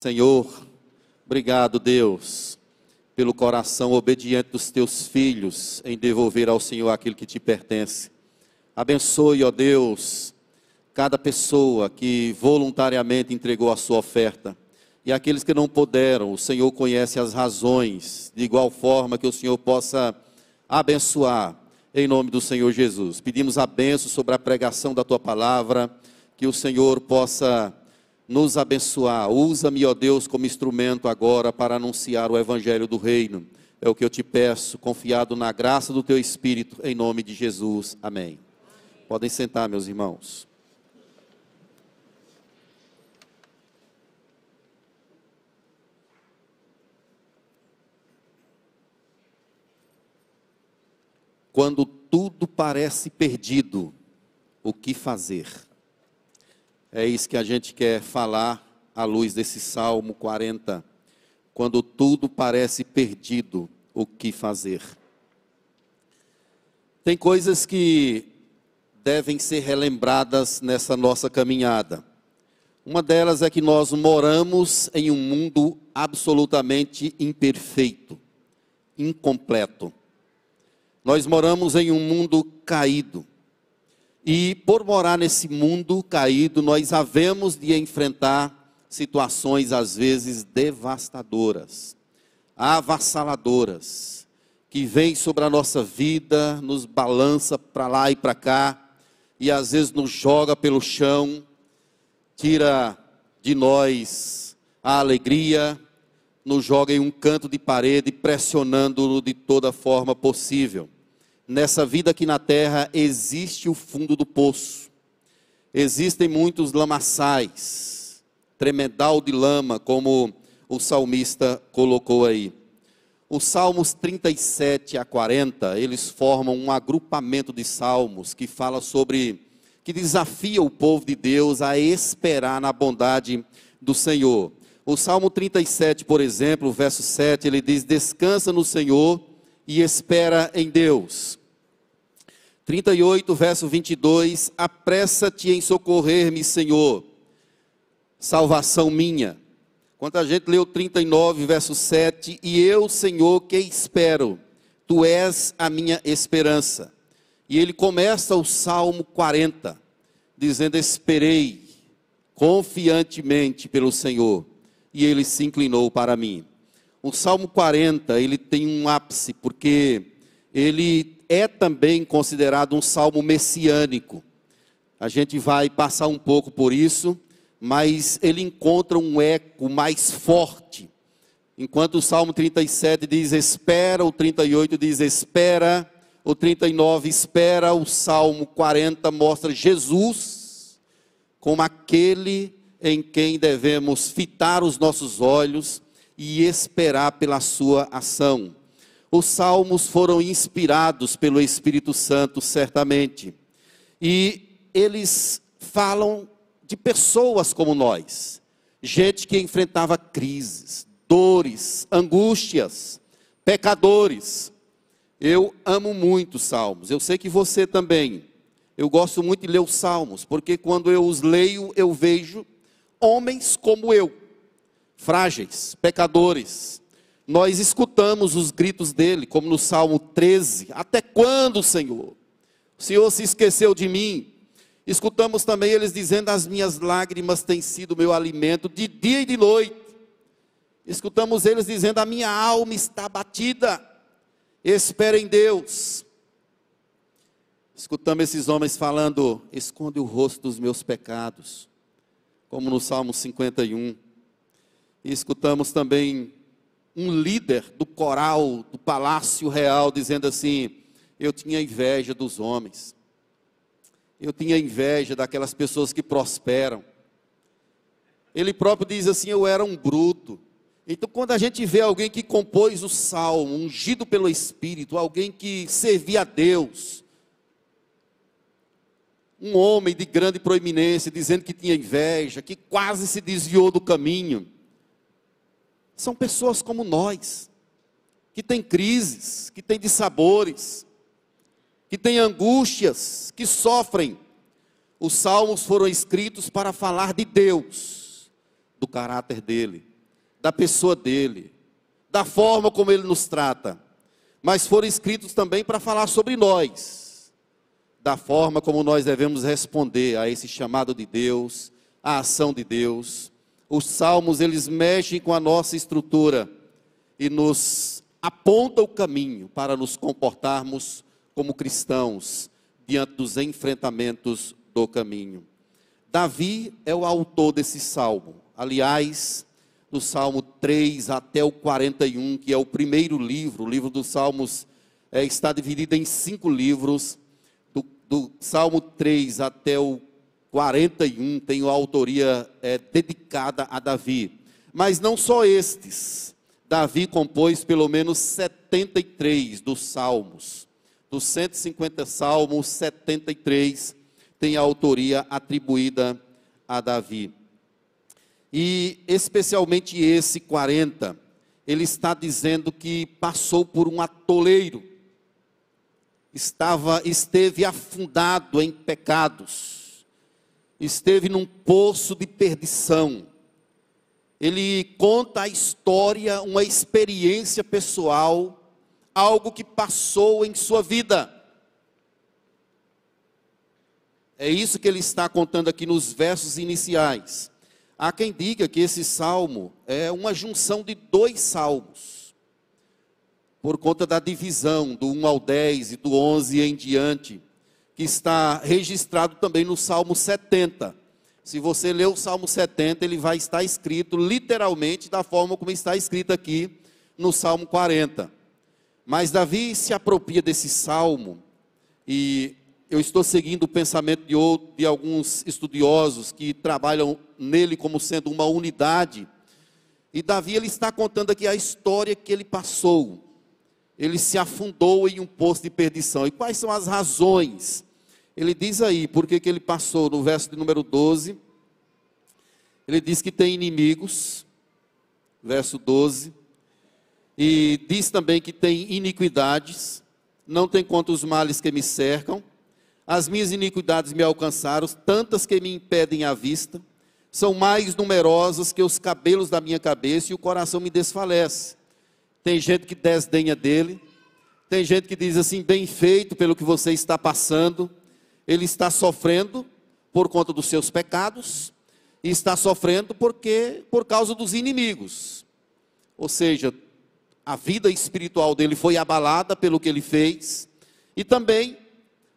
Senhor, obrigado, Deus, pelo coração obediente dos teus filhos em devolver ao Senhor aquilo que te pertence. Abençoe, ó Deus, cada pessoa que voluntariamente entregou a sua oferta. E aqueles que não puderam, o Senhor conhece as razões, de igual forma que o Senhor possa abençoar, em nome do Senhor Jesus. Pedimos a benção sobre a pregação da tua palavra, que o Senhor possa nos abençoar. Usa-me, ó Deus, como instrumento agora para anunciar o evangelho do reino. É o que eu te peço, confiado na graça do teu Espírito, em nome de Jesus. Amém. Podem sentar, meus irmãos. Quando tudo parece perdido, o que fazer? É isso que a gente quer falar à luz desse Salmo 40. Quando tudo parece perdido, o que fazer? Tem coisas que devem ser relembradas nessa nossa caminhada. Uma delas é que nós moramos em um mundo absolutamente imperfeito, incompleto. Nós moramos em um mundo caído. E por morar nesse mundo caído, nós havemos de enfrentar situações às vezes devastadoras, avassaladoras, que vêm sobre a nossa vida, nos balança para lá e para cá, e às vezes nos joga pelo chão, tira de nós a alegria, nos joga em um canto de parede, pressionando-no de toda forma possível nessa vida aqui na terra existe o fundo do poço. Existem muitos lamaçais, tremedal de lama, como o salmista colocou aí. Os salmos 37 a 40, eles formam um agrupamento de salmos que fala sobre, que desafia o povo de Deus a esperar na bondade do Senhor. O Salmo 37, por exemplo, verso 7, ele diz: Descansa no Senhor e espera em Deus. 38, verso 22, apressa-te em socorrer-me, Senhor, salvação minha. Quando a gente leu 39, verso 7, e eu, Senhor, que espero, tu és a minha esperança. E ele começa o Salmo 40, dizendo: Esperei confiantemente pelo Senhor, e ele se inclinou para mim. O Salmo 40, ele tem um ápice, porque ele é também considerado um salmo messiânico. A gente vai passar um pouco por isso, mas ele encontra um eco mais forte. Enquanto o Salmo 37 diz espera, o 38 diz espera, o 39 espera, o Salmo 40 mostra Jesus como aquele em quem devemos fitar os nossos olhos e esperar pela sua ação. Os salmos foram inspirados pelo Espírito Santo, certamente. E eles falam de pessoas como nós, gente que enfrentava crises, dores, angústias, pecadores. Eu amo muito os salmos, eu sei que você também. Eu gosto muito de ler os salmos, porque quando eu os leio, eu vejo homens como eu, frágeis, pecadores, nós escutamos os gritos dele, como no Salmo 13: Até quando, Senhor? O Senhor se esqueceu de mim. Escutamos também eles dizendo: As minhas lágrimas têm sido meu alimento de dia e de noite. Escutamos eles dizendo: A minha alma está batida. Espera em Deus. Escutamos esses homens falando: Esconde o rosto dos meus pecados, como no Salmo 51. E escutamos também um líder do coral do Palácio Real dizendo assim: Eu tinha inveja dos homens, eu tinha inveja daquelas pessoas que prosperam. Ele próprio diz assim: Eu era um bruto. Então, quando a gente vê alguém que compôs o salmo, ungido pelo Espírito, alguém que servia a Deus, um homem de grande proeminência, dizendo que tinha inveja, que quase se desviou do caminho, são pessoas como nós, que têm crises, que têm dissabores, que têm angústias, que sofrem. Os salmos foram escritos para falar de Deus, do caráter dele, da pessoa dele, da forma como ele nos trata, mas foram escritos também para falar sobre nós, da forma como nós devemos responder a esse chamado de Deus, a ação de Deus. Os salmos, eles mexem com a nossa estrutura e nos aponta o caminho para nos comportarmos como cristãos diante dos enfrentamentos do caminho. Davi é o autor desse salmo. Aliás, do Salmo 3 até o 41, que é o primeiro livro, o livro dos Salmos é, está dividido em cinco livros. Do, do, Salmo 3 até o 41 tem a autoria é, dedicada a Davi. Mas não só estes. Davi compôs pelo menos 73 dos salmos. Dos 150 salmos, 73 tem a autoria atribuída a Davi. E especialmente esse 40, ele está dizendo que passou por um atoleiro. Estava esteve afundado em pecados. Esteve num poço de perdição ele conta a história, uma experiência pessoal, algo que passou em sua vida. É isso que ele está contando aqui nos versos iniciais. Há quem diga que esse salmo é uma junção de dois salmos, por conta da divisão do 1 ao 10 e do 11 em diante, que está registrado também no Salmo 70. Se você ler o Salmo 70, ele vai estar escrito literalmente da forma como está escrito aqui no Salmo 40. Mas Davi se apropria desse salmo, e eu estou seguindo o pensamento de, outro, de alguns estudiosos que trabalham nele como sendo uma unidade. E Davi ele está contando aqui a história que ele passou. Ele se afundou em um poço de perdição. E quais são as razões ele diz aí, por que ele passou no verso de número 12, ele diz que tem inimigos, verso 12, e diz também que tem iniquidades, não tem conta os males que me cercam, as minhas iniquidades me alcançaram, tantas que me impedem a vista, são mais numerosas que os cabelos da minha cabeça e o coração me desfalece. Tem gente que desdenha dele, tem gente que diz assim, bem feito pelo que você está passando, ele está sofrendo por conta dos seus pecados e está sofrendo porque por causa dos inimigos. Ou seja, a vida espiritual dele foi abalada pelo que ele fez e também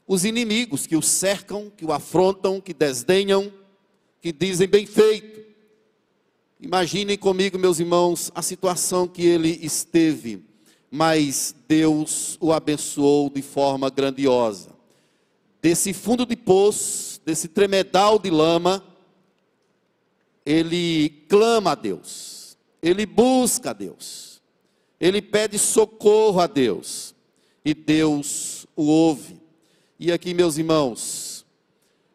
os inimigos que o cercam, que o afrontam, que desdenham, que dizem bem feito. Imaginem comigo, meus irmãos, a situação que ele esteve, mas Deus o abençoou de forma grandiosa desse fundo de poço, desse tremedal de lama, ele clama a Deus, ele busca a Deus, ele pede socorro a Deus, e Deus o ouve. E aqui, meus irmãos,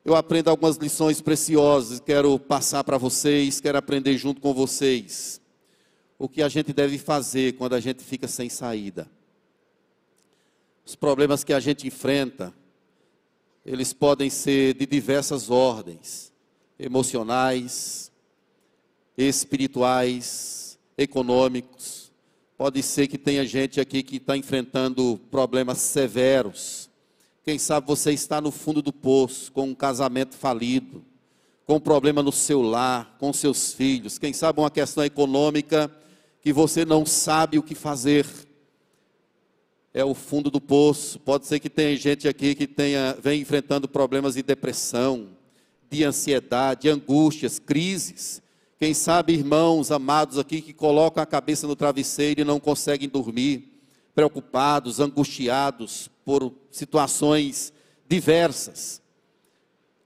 eu aprendo algumas lições preciosas, quero passar para vocês, quero aprender junto com vocês. O que a gente deve fazer quando a gente fica sem saída. Os problemas que a gente enfrenta, eles podem ser de diversas ordens, emocionais, espirituais, econômicos. Pode ser que tenha gente aqui que está enfrentando problemas severos. Quem sabe você está no fundo do poço, com um casamento falido, com um problema no seu lar, com seus filhos. Quem sabe uma questão econômica que você não sabe o que fazer é o fundo do poço. Pode ser que tenha gente aqui que tenha, vem enfrentando problemas de depressão, de ansiedade, angústias, crises. Quem sabe irmãos amados aqui que colocam a cabeça no travesseiro e não conseguem dormir, preocupados, angustiados por situações diversas.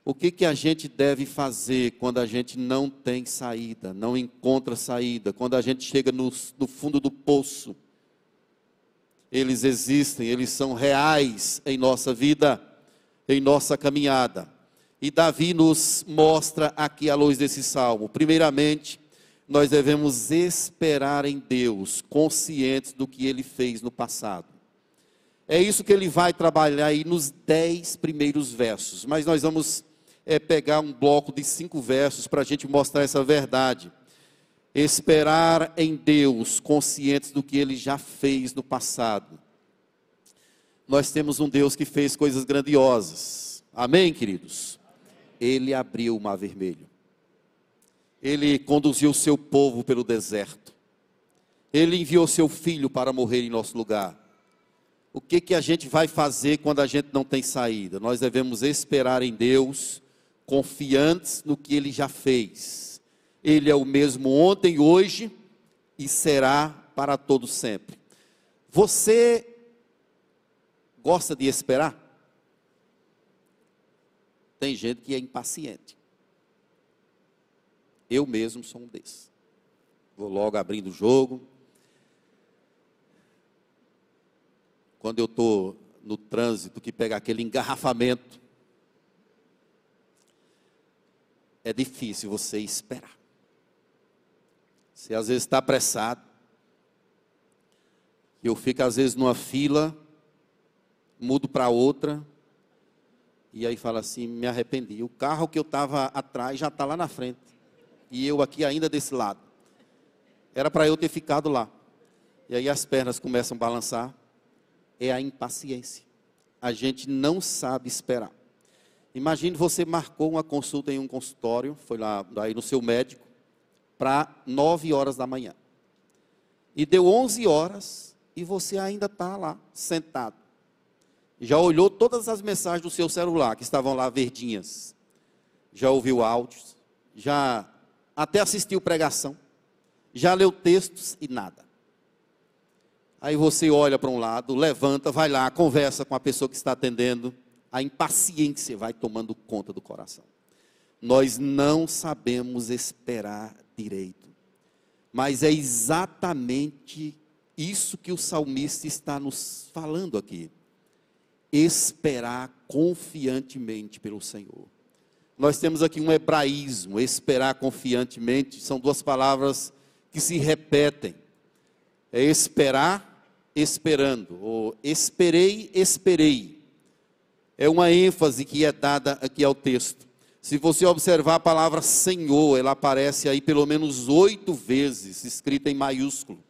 O que, que a gente deve fazer quando a gente não tem saída, não encontra saída, quando a gente chega no, no fundo do poço? Eles existem, eles são reais em nossa vida, em nossa caminhada. E Davi nos mostra aqui à luz desse salmo. Primeiramente, nós devemos esperar em Deus, conscientes do que ele fez no passado. É isso que ele vai trabalhar aí nos dez primeiros versos. Mas nós vamos é, pegar um bloco de cinco versos para a gente mostrar essa verdade. Esperar em Deus, conscientes do que Ele já fez no passado. Nós temos um Deus que fez coisas grandiosas. Amém, queridos? Ele abriu o mar vermelho. Ele conduziu o seu povo pelo deserto. Ele enviou seu filho para morrer em nosso lugar. O que, que a gente vai fazer quando a gente não tem saída? Nós devemos esperar em Deus, confiantes no que Ele já fez. Ele é o mesmo ontem, hoje e será para todo sempre. Você gosta de esperar? Tem gente que é impaciente. Eu mesmo sou um desses. Vou logo abrindo o jogo. Quando eu estou no trânsito que pega aquele engarrafamento, é difícil você esperar. Você às vezes está apressado. Eu fico às vezes numa fila, mudo para outra, e aí fala assim, me arrependi. O carro que eu estava atrás já está lá na frente e eu aqui ainda desse lado. Era para eu ter ficado lá. E aí as pernas começam a balançar. É a impaciência. A gente não sabe esperar. Imagine você marcou uma consulta em um consultório, foi lá aí no seu médico, para 9 horas da manhã. E deu 11 horas e você ainda está lá, sentado. Já olhou todas as mensagens do seu celular, que estavam lá verdinhas. Já ouviu áudios, já até assistiu pregação, já leu textos e nada. Aí você olha para um lado, levanta, vai lá, conversa com a pessoa que está atendendo, a impaciência vai tomando conta do coração. Nós não sabemos esperar direito, mas é exatamente isso que o salmista está nos falando aqui. Esperar confiantemente pelo Senhor. Nós temos aqui um hebraísmo, esperar confiantemente, são duas palavras que se repetem. É esperar, esperando, ou esperei, esperei. É uma ênfase que é dada aqui ao texto. Se você observar a palavra Senhor, ela aparece aí pelo menos oito vezes, escrita em maiúsculo.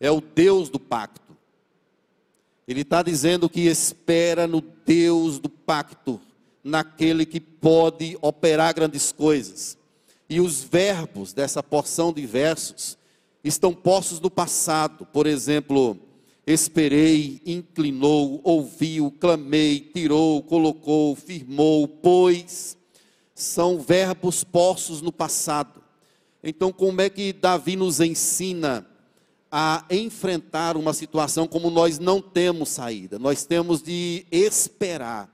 É o Deus do pacto. Ele está dizendo que espera no Deus do pacto naquele que pode operar grandes coisas. E os verbos dessa porção de versos estão postos no passado. Por exemplo, esperei, inclinou, ouviu, clamei, tirou, colocou, firmou, pôs. São verbos postos no passado. Então, como é que Davi nos ensina a enfrentar uma situação como nós não temos saída? Nós temos de esperar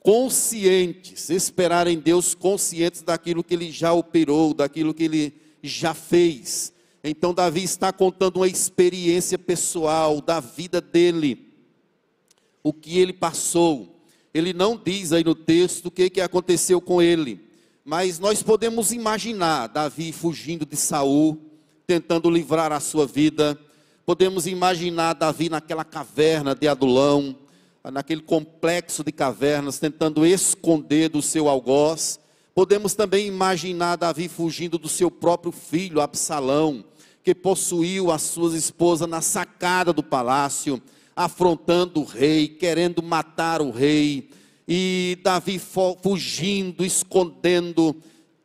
conscientes, esperar em Deus conscientes daquilo que ele já operou, daquilo que ele já fez. Então, Davi está contando uma experiência pessoal da vida dele, o que ele passou. Ele não diz aí no texto o que, que aconteceu com ele, mas nós podemos imaginar Davi fugindo de Saul, tentando livrar a sua vida. Podemos imaginar Davi naquela caverna de Adulão, naquele complexo de cavernas, tentando esconder do seu algoz. Podemos também imaginar Davi fugindo do seu próprio filho, Absalão, que possuiu as suas esposas na sacada do palácio, afrontando o rei, querendo matar o rei. E Davi fugindo, escondendo,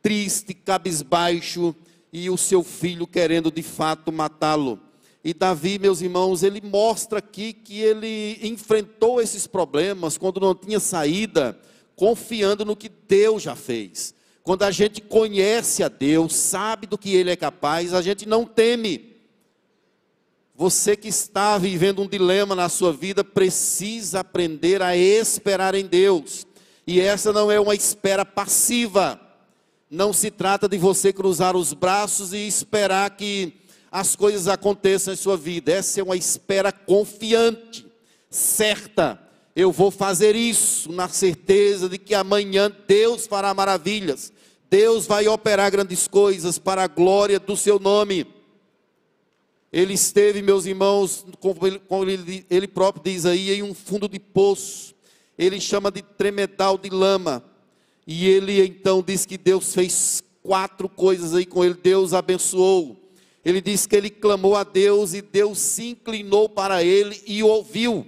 triste, cabisbaixo, e o seu filho querendo de fato matá-lo. E Davi, meus irmãos, ele mostra aqui que ele enfrentou esses problemas quando não tinha saída, confiando no que Deus já fez. Quando a gente conhece a Deus, sabe do que Ele é capaz, a gente não teme. Você que está vivendo um dilema na sua vida, precisa aprender a esperar em Deus. E essa não é uma espera passiva. Não se trata de você cruzar os braços e esperar que as coisas aconteçam em sua vida. Essa é uma espera confiante, certa. Eu vou fazer isso na certeza de que amanhã Deus fará maravilhas. Deus vai operar grandes coisas para a glória do seu nome. Ele esteve, meus irmãos, como ele, ele próprio diz aí, em um fundo de poço. Ele chama de tremedal de lama. E ele então diz que Deus fez quatro coisas aí com ele. Deus abençoou. Ele diz que ele clamou a Deus e Deus se inclinou para ele e ouviu.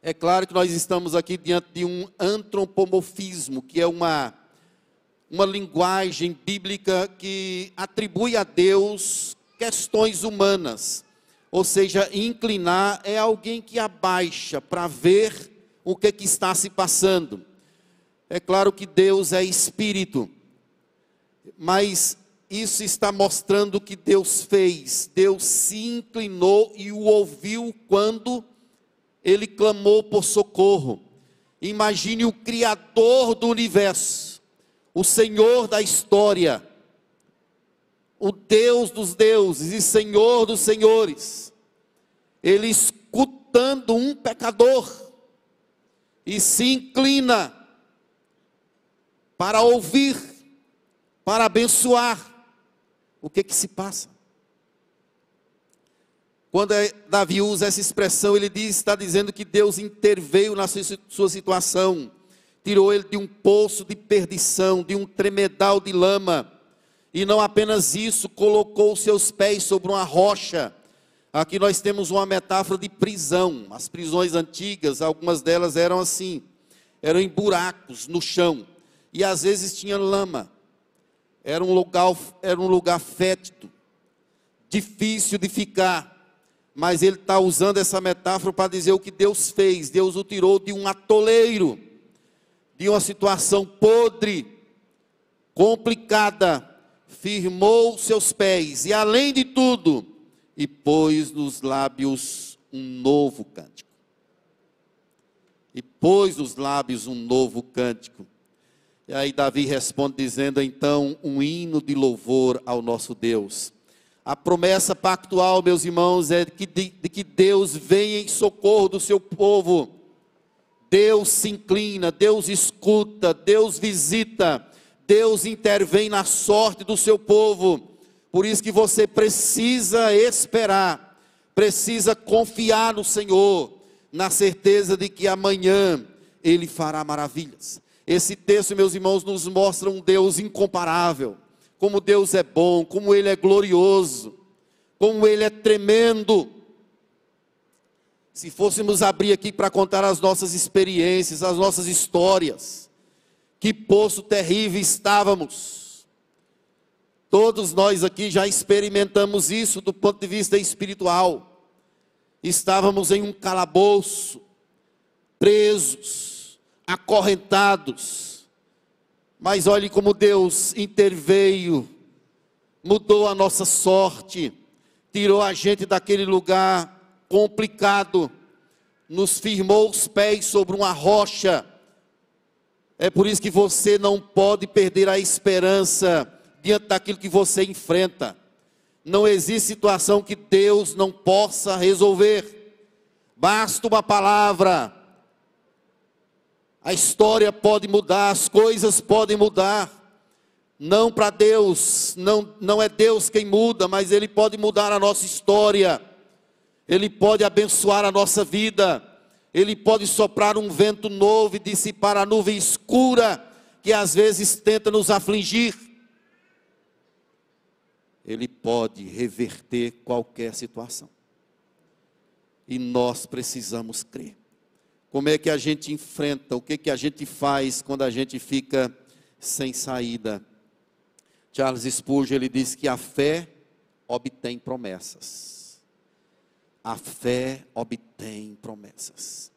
É claro que nós estamos aqui diante de um antropomorfismo, que é uma, uma linguagem bíblica que atribui a Deus questões humanas. Ou seja, inclinar é alguém que abaixa para ver o que, que está se passando. É claro que Deus é espírito, mas isso está mostrando o que Deus fez. Deus se inclinou e o ouviu quando ele clamou por socorro. Imagine o Criador do universo, o Senhor da história, o Deus dos deuses e Senhor dos senhores, ele escutando um pecador e se inclina para ouvir, para abençoar. O que que se passa? Quando é, Davi usa essa expressão, ele diz, está dizendo que Deus interveio na sua situação, tirou ele de um poço de perdição, de um tremedal de lama, e não apenas isso, colocou seus pés sobre uma rocha. Aqui nós temos uma metáfora de prisão. As prisões antigas, algumas delas eram assim, eram em buracos no chão, e às vezes tinha lama. Era um lugar, era um lugar fétido, difícil de ficar mas ele está usando essa metáfora para dizer o que Deus fez. Deus o tirou de um atoleiro, de uma situação podre, complicada, firmou seus pés e, além de tudo, e pôs nos lábios um novo cântico. E pôs nos lábios um novo cântico. E aí Davi responde dizendo então um hino de louvor ao nosso Deus. A promessa pactual, meus irmãos, é de que, de, de que Deus venha em socorro do seu povo. Deus se inclina, Deus escuta, Deus visita, Deus intervém na sorte do seu povo. Por isso que você precisa esperar, precisa confiar no Senhor, na certeza de que amanhã Ele fará maravilhas. Esse texto, meus irmãos, nos mostra um Deus incomparável como Deus é bom, como Ele é glorioso, como Ele é tremendo. Se fôssemos abrir aqui para contar as nossas experiências, as nossas histórias, que poço terrível estávamos. Todos nós aqui já experimentamos isso do ponto de vista espiritual. Estávamos em um calabouço, presos, acorrentados, mas olhe como Deus interveio, mudou a nossa sorte, tirou a gente daquele lugar complicado, nos firmou os pés sobre uma rocha. É por isso que você não pode perder a esperança diante daquilo que você enfrenta. Não existe situação que Deus não possa resolver. Basta uma palavra, a história pode mudar, as coisas podem mudar. Não para Deus, não, não é Deus quem muda, mas Ele pode mudar a nossa história, Ele pode abençoar a nossa vida, Ele pode soprar um vento novo e dissipar a nuvem escura que às vezes tenta nos afligir. Ele pode reverter qualquer situação. E nós precisamos crer. Como é que a gente enfrenta? O que, que a gente faz quando a gente fica sem saída? Charles Spurgeon ele diz que a fé obtém promessas. A fé obtém promessas.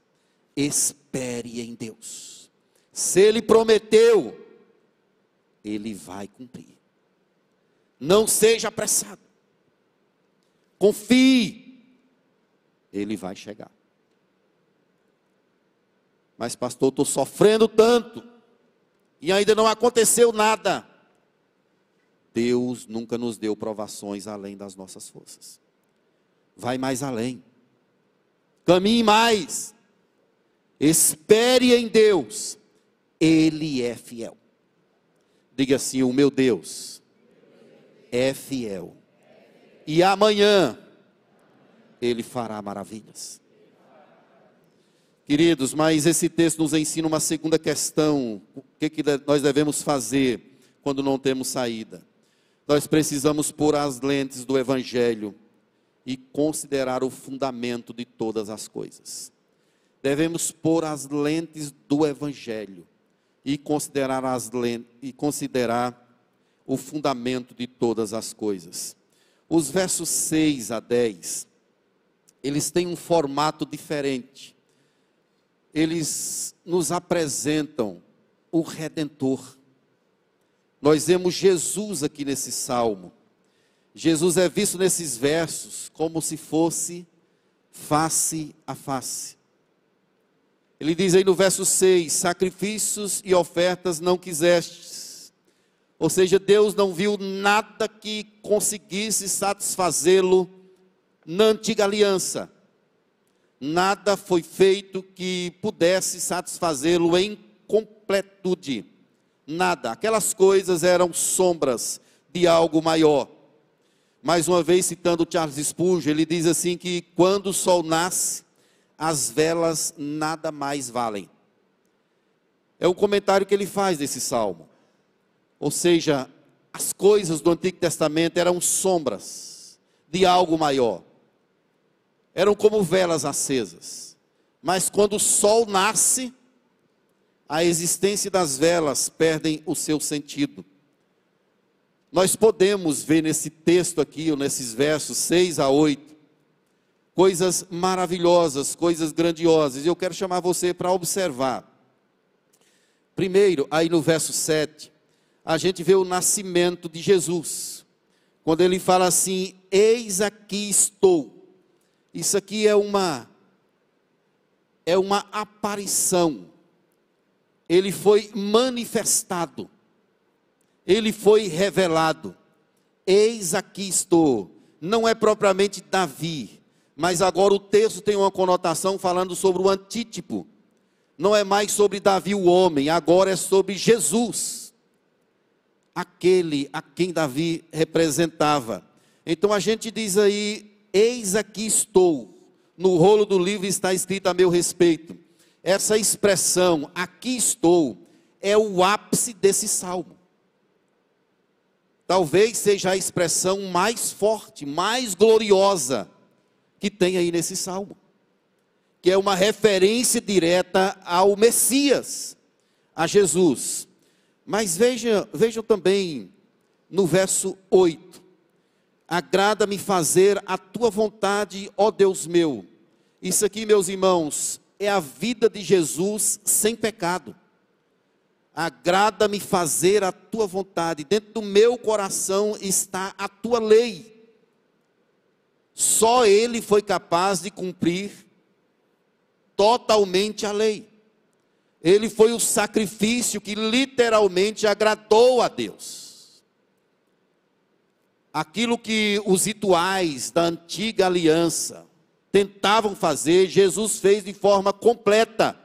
Espere em Deus. Se ele prometeu, ele vai cumprir. Não seja apressado. Confie. Ele vai chegar. Mas, pastor, estou sofrendo tanto e ainda não aconteceu nada. Deus nunca nos deu provações além das nossas forças. Vai mais além. Caminhe mais. Espere em Deus. Ele é fiel. Diga assim: o meu Deus é fiel. E amanhã ele fará maravilhas. Queridos, mas esse texto nos ensina uma segunda questão: o que, que nós devemos fazer quando não temos saída. Nós precisamos pôr as lentes do Evangelho e considerar o fundamento de todas as coisas. Devemos pôr as lentes do Evangelho e considerar, as lentes, e considerar o fundamento de todas as coisas. Os versos 6 a 10, eles têm um formato diferente. Eles nos apresentam o Redentor. Nós vemos Jesus aqui nesse salmo. Jesus é visto nesses versos como se fosse face a face. Ele diz aí no verso 6: Sacrifícios e ofertas não quisestes. Ou seja, Deus não viu nada que conseguisse satisfazê-lo na antiga aliança. Nada foi feito que pudesse satisfazê-lo em completude nada. Aquelas coisas eram sombras de algo maior. Mais uma vez, citando Charles Spurgeon, ele diz assim que quando o sol nasce, as velas nada mais valem. É o comentário que ele faz desse salmo. Ou seja, as coisas do Antigo Testamento eram sombras de algo maior. Eram como velas acesas. Mas quando o sol nasce, a existência das velas perdem o seu sentido. Nós podemos ver nesse texto aqui, ou nesses versos 6 a 8, coisas maravilhosas, coisas grandiosas. E eu quero chamar você para observar. Primeiro, aí no verso 7, a gente vê o nascimento de Jesus. Quando ele fala assim: Eis aqui estou. Isso aqui é uma é uma aparição ele foi manifestado, ele foi revelado. Eis aqui estou. Não é propriamente Davi, mas agora o texto tem uma conotação falando sobre o antítipo. Não é mais sobre Davi o homem, agora é sobre Jesus, aquele a quem Davi representava. Então a gente diz aí: Eis aqui estou. No rolo do livro está escrito a meu respeito essa expressão, aqui estou, é o ápice desse salmo. Talvez seja a expressão mais forte, mais gloriosa que tem aí nesse salmo, que é uma referência direta ao Messias, a Jesus. Mas veja, vejam também no verso 8: Agrada-me fazer a tua vontade, ó Deus meu. Isso aqui, meus irmãos, é a vida de Jesus sem pecado. Agrada-me fazer a tua vontade, dentro do meu coração está a tua lei. Só Ele foi capaz de cumprir totalmente a lei. Ele foi o sacrifício que literalmente agradou a Deus. Aquilo que os rituais da antiga aliança, tentavam fazer, Jesus fez de forma completa.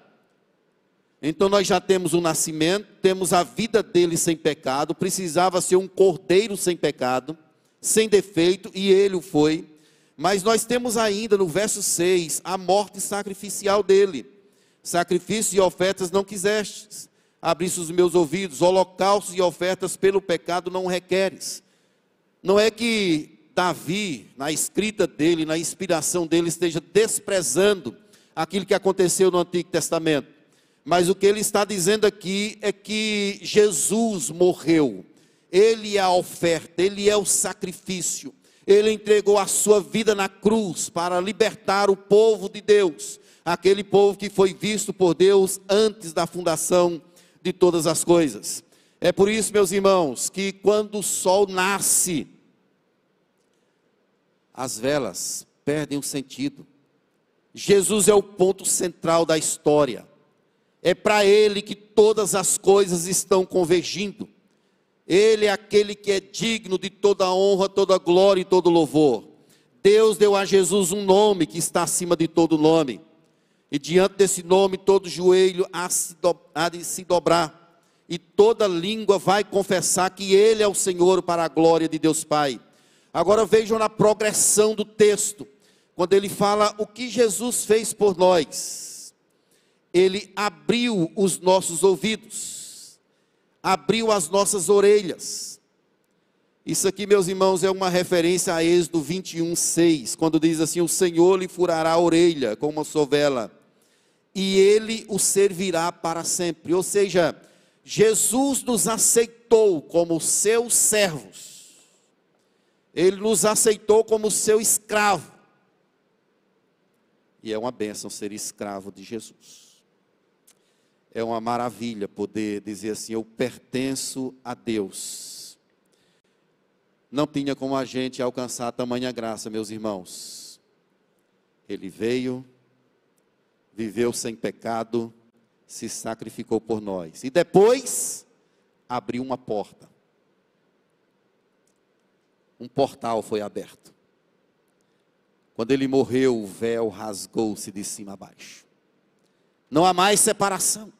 Então nós já temos o nascimento, temos a vida dele sem pecado, precisava ser um cordeiro sem pecado, sem defeito, e ele o foi. Mas nós temos ainda no verso 6 a morte sacrificial dele. Sacrifícios e ofertas não quisestes. Abriste os meus ouvidos, holocaustos e ofertas pelo pecado não requeres. Não é que Davi, na escrita dele, na inspiração dele, esteja desprezando aquilo que aconteceu no Antigo Testamento. Mas o que ele está dizendo aqui é que Jesus morreu, ele é a oferta, ele é o sacrifício, ele entregou a sua vida na cruz para libertar o povo de Deus, aquele povo que foi visto por Deus antes da fundação de todas as coisas. É por isso, meus irmãos, que quando o sol nasce, as velas perdem o sentido. Jesus é o ponto central da história. É para Ele que todas as coisas estão convergindo. Ele é aquele que é digno de toda honra, toda glória e todo louvor. Deus deu a Jesus um nome que está acima de todo nome. E diante desse nome, todo joelho há de se dobrar. E toda língua vai confessar que Ele é o Senhor para a glória de Deus Pai. Agora vejam na progressão do texto, quando ele fala o que Jesus fez por nós. Ele abriu os nossos ouvidos. abriu as nossas orelhas. Isso aqui, meus irmãos, é uma referência a Êxodo 21, 6, quando diz assim: O Senhor lhe furará a orelha com uma sovela, e ele o servirá para sempre. Ou seja, Jesus nos aceitou como seus servos, ele nos aceitou como seu escravo. E é uma bênção ser escravo de Jesus. É uma maravilha poder dizer assim: eu pertenço a Deus. Não tinha como a gente alcançar tamanha graça, meus irmãos. Ele veio, viveu sem pecado, se sacrificou por nós. E depois abriu uma porta. Um portal foi aberto. Quando ele morreu, o véu rasgou-se de cima a baixo. Não há mais separação.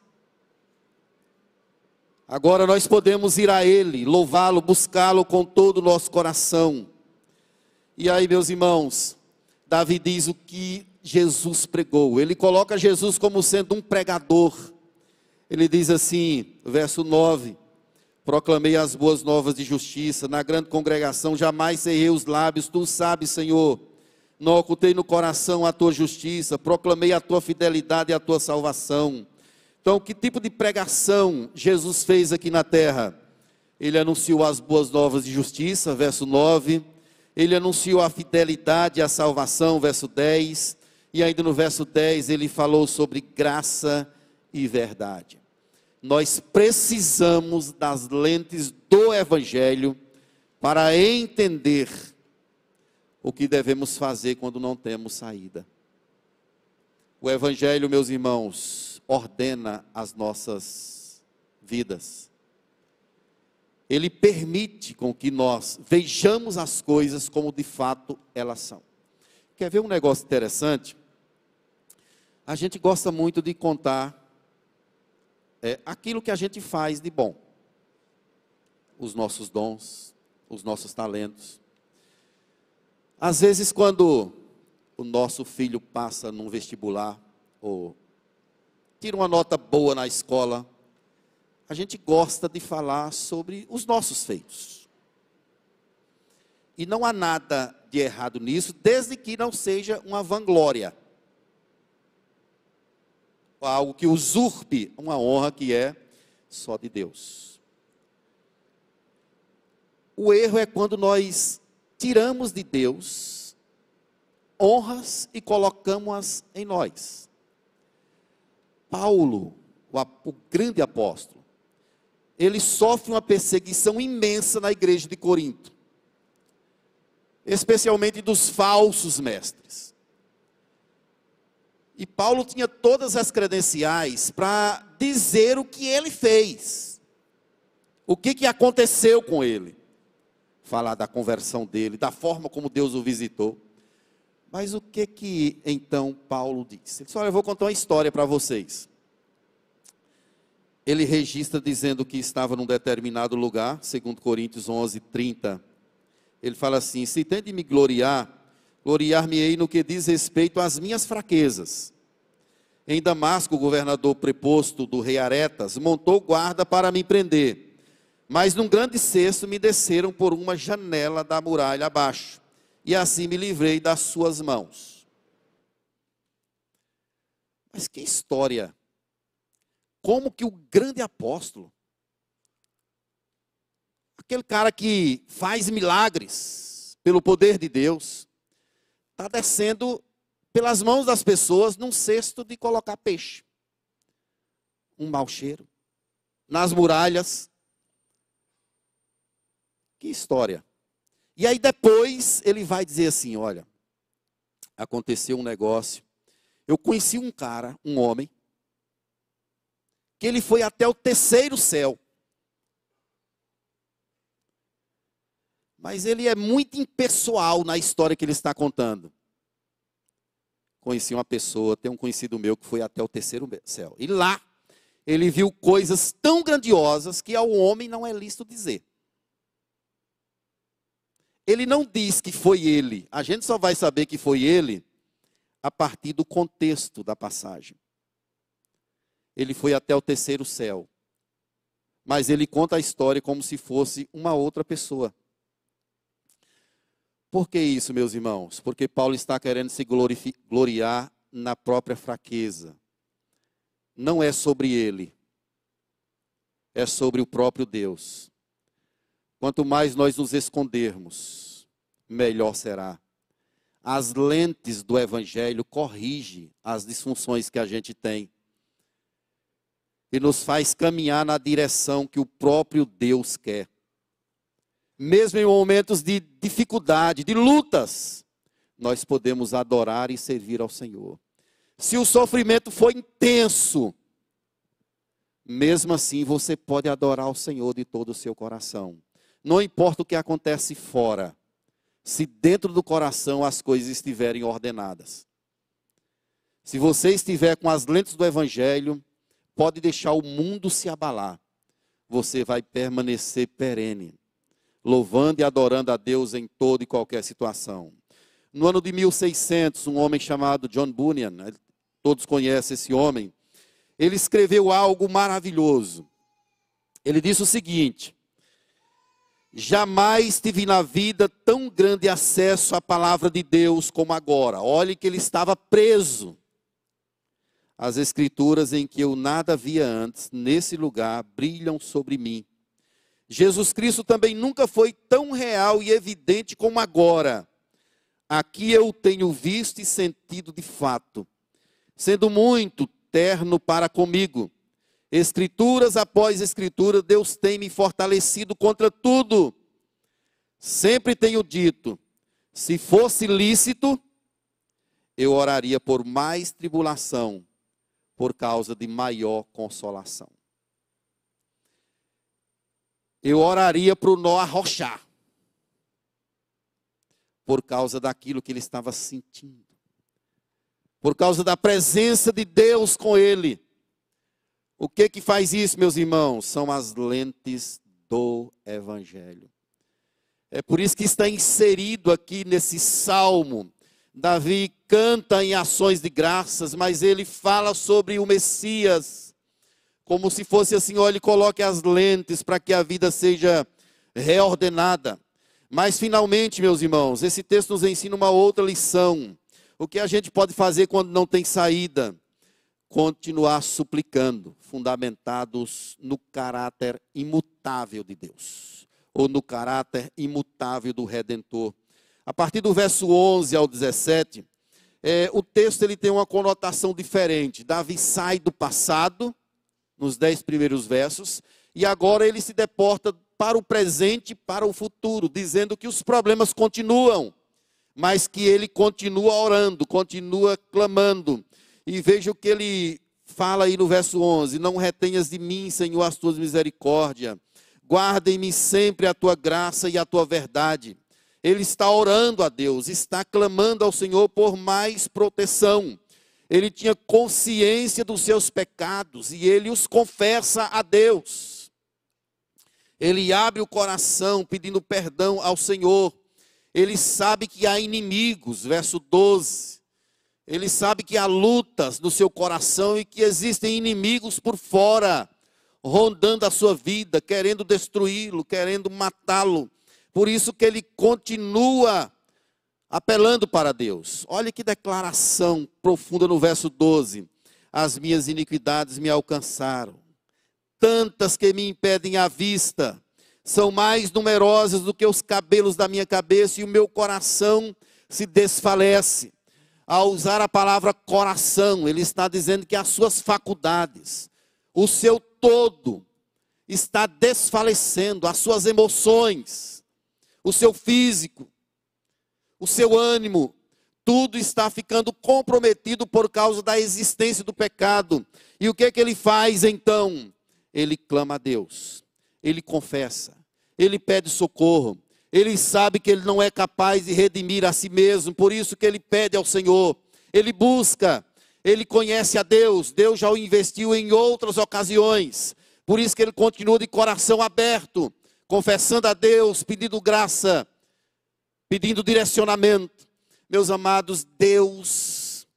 Agora nós podemos ir a Ele, louvá-lo, buscá-lo com todo o nosso coração. E aí, meus irmãos, Davi diz o que Jesus pregou. Ele coloca Jesus como sendo um pregador. Ele diz assim, verso 9: Proclamei as boas novas de justiça, na grande congregação jamais cerrei os lábios, tu sabes, Senhor não ocultei no coração a tua justiça, proclamei a tua fidelidade e a tua salvação. Então, que tipo de pregação Jesus fez aqui na terra? Ele anunciou as boas novas de justiça, verso 9. Ele anunciou a fidelidade a salvação, verso 10. E ainda no verso 10 ele falou sobre graça e verdade. Nós precisamos das lentes do Evangelho para entender o que devemos fazer quando não temos saída. O Evangelho, meus irmãos, ordena as nossas vidas. Ele permite com que nós vejamos as coisas como de fato elas são. Quer ver um negócio interessante? A gente gosta muito de contar é, aquilo que a gente faz de bom, os nossos dons, os nossos talentos. Às vezes, quando o nosso filho passa num vestibular, ou tira uma nota boa na escola, a gente gosta de falar sobre os nossos feitos. E não há nada de errado nisso, desde que não seja uma vanglória. Algo que usurpe uma honra que é só de Deus. O erro é quando nós tiramos de Deus honras e colocamos-as em nós. Paulo, o, grande apóstolo, ele sofre uma perseguição imensa na igreja de Corinto, especialmente dos falsos mestres. E Paulo tinha todas as credenciais para dizer o que ele fez, o que, que aconteceu com ele falar da conversão dele, da forma como Deus o visitou. Mas o que que então Paulo disse? Ele disse: Olha, eu vou contar uma história para vocês. Ele registra dizendo que estava num determinado lugar, segundo Coríntios 11, 30. Ele fala assim: Se tem de me gloriar, gloriar-me-ei no que diz respeito às minhas fraquezas. Em Damasco, o governador preposto do rei Aretas montou guarda para me prender mas num grande cesto me desceram por uma janela da muralha abaixo, e assim me livrei das suas mãos. Mas que história! Como que o grande apóstolo, aquele cara que faz milagres pelo poder de Deus, está descendo pelas mãos das pessoas num cesto de colocar peixe. Um mau cheiro. Nas muralhas, que história. E aí depois ele vai dizer assim: olha, aconteceu um negócio. Eu conheci um cara, um homem, que ele foi até o terceiro céu. Mas ele é muito impessoal na história que ele está contando. Conheci uma pessoa, tem um conhecido meu que foi até o terceiro céu. E lá ele viu coisas tão grandiosas que ao homem não é lícito dizer. Ele não diz que foi ele. A gente só vai saber que foi ele a partir do contexto da passagem. Ele foi até o terceiro céu. mas ele conta a história como se fosse uma outra pessoa. Por que isso, meus irmãos? Porque Paulo está querendo se gloriar na própria fraqueza. Não é sobre ele, é sobre o próprio Deus. Quanto mais nós nos escondermos, melhor será. As lentes do evangelho corrigem as disfunções que a gente tem e nos faz caminhar na direção que o próprio Deus quer. Mesmo em momentos de dificuldade, de lutas, nós podemos adorar e servir ao Senhor. Se o sofrimento for intenso, mesmo assim você pode adorar o Senhor de todo o seu coração. Não importa o que acontece fora, se dentro do coração as coisas estiverem ordenadas. Se você estiver com as lentes do Evangelho, pode deixar o mundo se abalar. Você vai permanecer perene, louvando e adorando a Deus em toda e qualquer situação. No ano de 1600, um homem chamado John Bunyan, todos conhecem esse homem, ele escreveu algo maravilhoso. Ele disse o seguinte: Jamais tive na vida tão grande acesso à palavra de Deus como agora. Olhe que ele estava preso. As escrituras em que eu nada via antes, nesse lugar, brilham sobre mim. Jesus Cristo também nunca foi tão real e evidente como agora. Aqui eu tenho visto e sentido de fato, sendo muito terno para comigo Escrituras após escritura, Deus tem me fortalecido contra tudo. Sempre tenho dito: se fosse lícito, eu oraria por mais tribulação, por causa de maior consolação. Eu oraria para o nó arrochar, por causa daquilo que ele estava sentindo, por causa da presença de Deus com ele o que que faz isso, meus irmãos? São as lentes do evangelho. É por isso que está inserido aqui nesse salmo. Davi canta em ações de graças, mas ele fala sobre o Messias, como se fosse assim: olha, coloque as lentes para que a vida seja reordenada. Mas finalmente, meus irmãos, esse texto nos ensina uma outra lição. O que a gente pode fazer quando não tem saída? Continuar suplicando, fundamentados no caráter imutável de Deus, ou no caráter imutável do Redentor. A partir do verso 11 ao 17, é, o texto ele tem uma conotação diferente. Davi sai do passado, nos dez primeiros versos, e agora ele se deporta para o presente, para o futuro, dizendo que os problemas continuam, mas que ele continua orando, continua clamando, e veja o que ele fala aí no verso 11: Não retenhas de mim, Senhor, as tuas misericórdias. Guarda em mim sempre a tua graça e a tua verdade. Ele está orando a Deus, está clamando ao Senhor por mais proteção. Ele tinha consciência dos seus pecados e ele os confessa a Deus. Ele abre o coração pedindo perdão ao Senhor. Ele sabe que há inimigos, verso 12 ele sabe que há lutas no seu coração e que existem inimigos por fora, rondando a sua vida, querendo destruí-lo, querendo matá-lo. Por isso que ele continua apelando para Deus. Olha que declaração profunda no verso 12. As minhas iniquidades me alcançaram, tantas que me impedem a vista, são mais numerosas do que os cabelos da minha cabeça, e o meu coração se desfalece ao usar a palavra coração, ele está dizendo que as suas faculdades, o seu todo, está desfalecendo, as suas emoções, o seu físico, o seu ânimo, tudo está ficando comprometido por causa da existência do pecado. E o que é que ele faz então? Ele clama a Deus, ele confessa, ele pede socorro, ele sabe que ele não é capaz de redimir a si mesmo, por isso que ele pede ao Senhor. Ele busca, ele conhece a Deus, Deus já o investiu em outras ocasiões. Por isso que ele continua de coração aberto, confessando a Deus, pedindo graça, pedindo direcionamento. Meus amados, Deus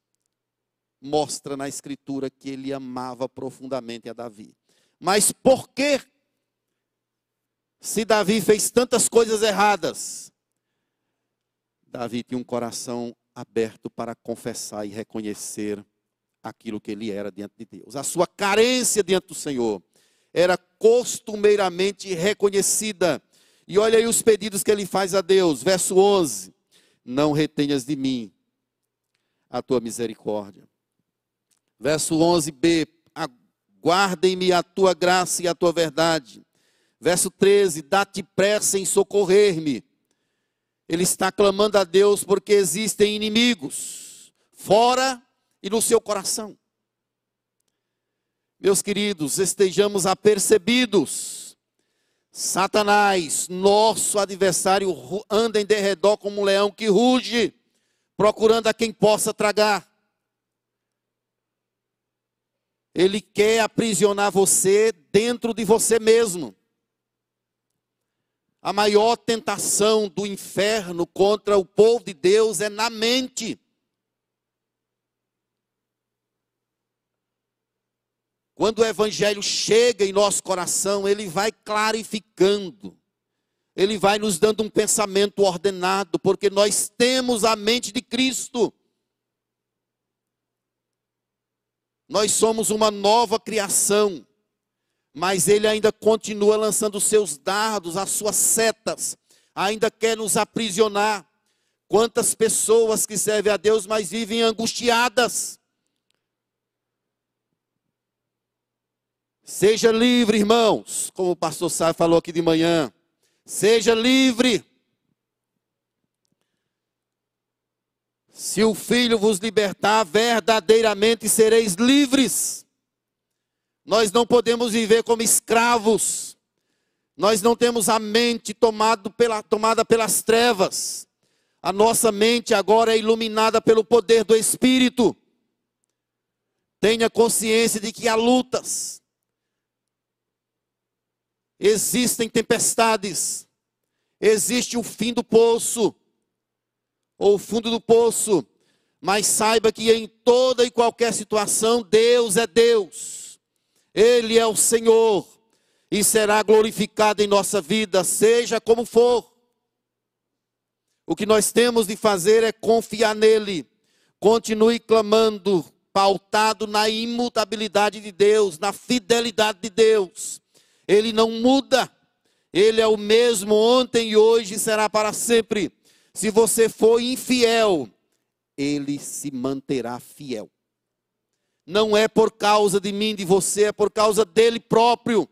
mostra na escritura que ele amava profundamente a Davi. Mas por que Se Davi fez tantas coisas erradas, Davi tinha um coração aberto para confessar e reconhecer aquilo que ele era diante de Deus. A sua carência diante do Senhor era costumeiramente reconhecida. E olha aí os pedidos que ele faz a Deus, verso 11: Não retenhas de mim a tua misericórdia. Verso 11b: Guardem-me a tua graça e a tua verdade. Verso 13: Dá-te pressa em socorrer-me. Ele está clamando a Deus porque existem inimigos fora e no seu coração. Meus queridos, estejamos apercebidos. Satanás, nosso adversário, anda em derredor como um leão que ruge, procurando a quem possa tragar. Ele quer aprisionar você dentro de você mesmo. A maior tentação do inferno contra o povo de Deus é na mente. Quando o Evangelho chega em nosso coração, ele vai clarificando, ele vai nos dando um pensamento ordenado, porque nós temos a mente de Cristo. Nós somos uma nova criação, mas ele ainda continua lançando seus dardos, as suas setas, ainda quer nos aprisionar. Quantas pessoas que servem a Deus, mas vivem angustiadas Seja livre, irmãos, como o pastor Sá falou aqui de manhã. Seja livre. Se o Filho vos libertar, verdadeiramente sereis livres. Nós não podemos viver como escravos. Nós não temos a mente tomado pela, tomada pelas trevas. A nossa mente agora é iluminada pelo poder do Espírito. Tenha consciência de que há lutas Existem tempestades, existe o fim do poço, ou o fundo do poço, mas saiba que em toda e qualquer situação, Deus é Deus, Ele é o Senhor, e será glorificado em nossa vida, seja como for. O que nós temos de fazer é confiar nele, continue clamando, pautado na imutabilidade de Deus, na fidelidade de Deus ele não muda. Ele é o mesmo ontem e hoje será para sempre. Se você for infiel, ele se manterá fiel. Não é por causa de mim, de você, é por causa dele próprio.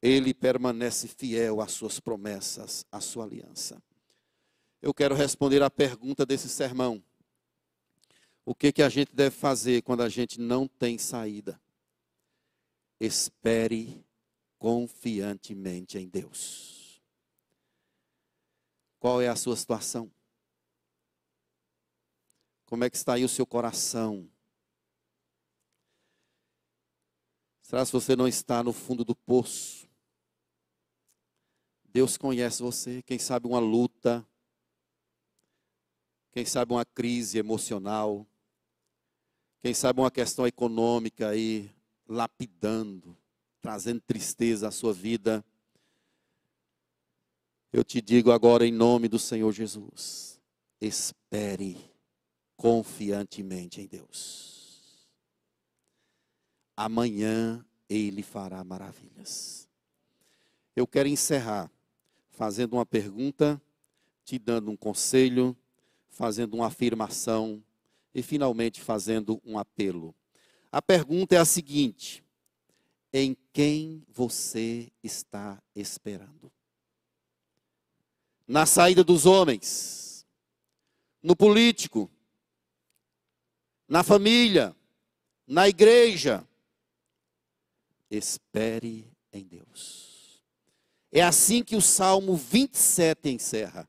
Ele permanece fiel às suas promessas, à sua aliança. Eu quero responder à pergunta desse sermão. O que, que a gente deve fazer quando a gente não tem saída? espere confiantemente em Deus. Qual é a sua situação? Como é que está aí o seu coração? Será se você não está no fundo do poço? Deus conhece você, quem sabe uma luta, quem sabe uma crise emocional, quem sabe uma questão econômica aí lapidando, trazendo tristeza à sua vida. Eu te digo agora em nome do Senhor Jesus: espere confiantemente em Deus. Amanhã Ele fará maravilhas. Eu quero encerrar fazendo uma pergunta, te dando um conselho, fazendo uma afirmação e finalmente fazendo um apelo. A pergunta é a seguinte: em quem você está esperando? Na saída dos homens, no político, na família, na igreja. Espere em Deus. É assim que o Salmo 27 encerra.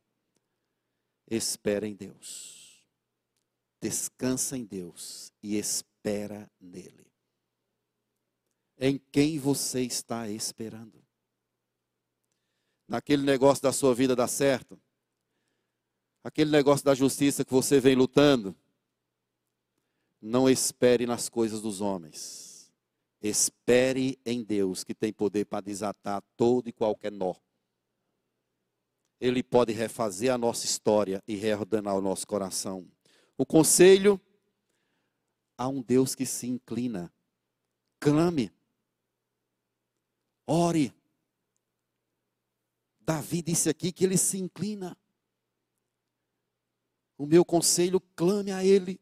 Espera em Deus. Descansa em Deus e espera nele. Em quem você está esperando? Naquele negócio da sua vida dar certo? Aquele negócio da justiça que você vem lutando? Não espere nas coisas dos homens. Espere em Deus, que tem poder para desatar todo e qualquer nó. Ele pode refazer a nossa história e reordenar o nosso coração. O conselho a um Deus que se inclina. Clame. Ore. Davi disse aqui que ele se inclina. O meu conselho, clame a ele.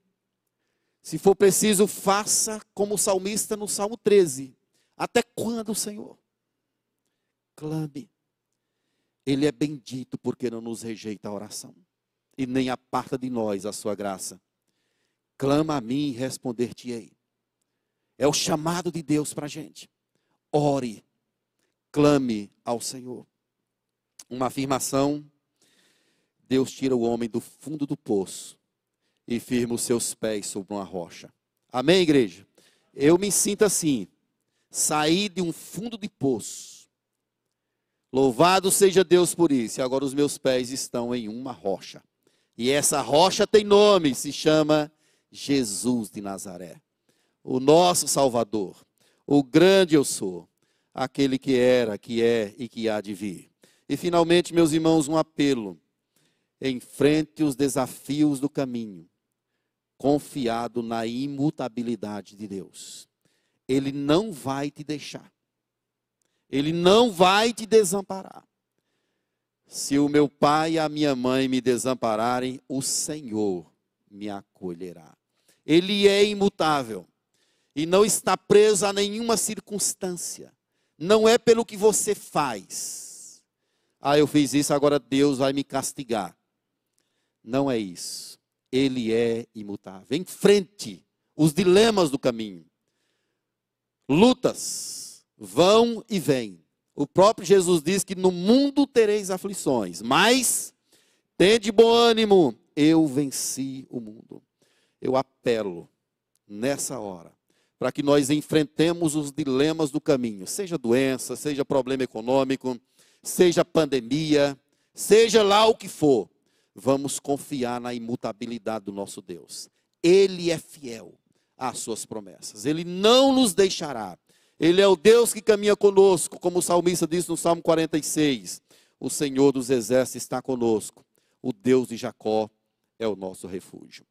Se for preciso, faça como o salmista no Salmo 13. Até quando, Senhor? Clame. Ele é bendito porque não nos rejeita a oração e nem aparta de nós a sua graça. Clama a mim e responder-te-ei. É o chamado de Deus para a gente. Ore, clame ao Senhor. Uma afirmação: Deus tira o homem do fundo do poço e firma os seus pés sobre uma rocha. Amém, igreja? Eu me sinto assim, saí de um fundo de poço Louvado seja Deus por isso. E agora os meus pés estão em uma rocha. E essa rocha tem nome, se chama Jesus de Nazaré. O nosso Salvador. O grande eu sou. Aquele que era, que é e que há de vir. E finalmente, meus irmãos, um apelo. Enfrente os desafios do caminho, confiado na imutabilidade de Deus. Ele não vai te deixar. Ele não vai te desamparar. Se o meu pai e a minha mãe me desampararem, o Senhor me acolherá. Ele é imutável e não está preso a nenhuma circunstância. Não é pelo que você faz. Ah, eu fiz isso, agora Deus vai me castigar. Não é isso. Ele é imutável. Enfrente os dilemas do caminho. Lutas vão e vêm. O próprio Jesus diz que no mundo tereis aflições, mas tende bom ânimo, eu venci o mundo. Eu apelo nessa hora para que nós enfrentemos os dilemas do caminho, seja doença, seja problema econômico, seja pandemia, seja lá o que for. Vamos confiar na imutabilidade do nosso Deus. Ele é fiel às suas promessas. Ele não nos deixará ele é o Deus que caminha conosco, como o salmista diz no Salmo 46. O Senhor dos exércitos está conosco. O Deus de Jacó é o nosso refúgio.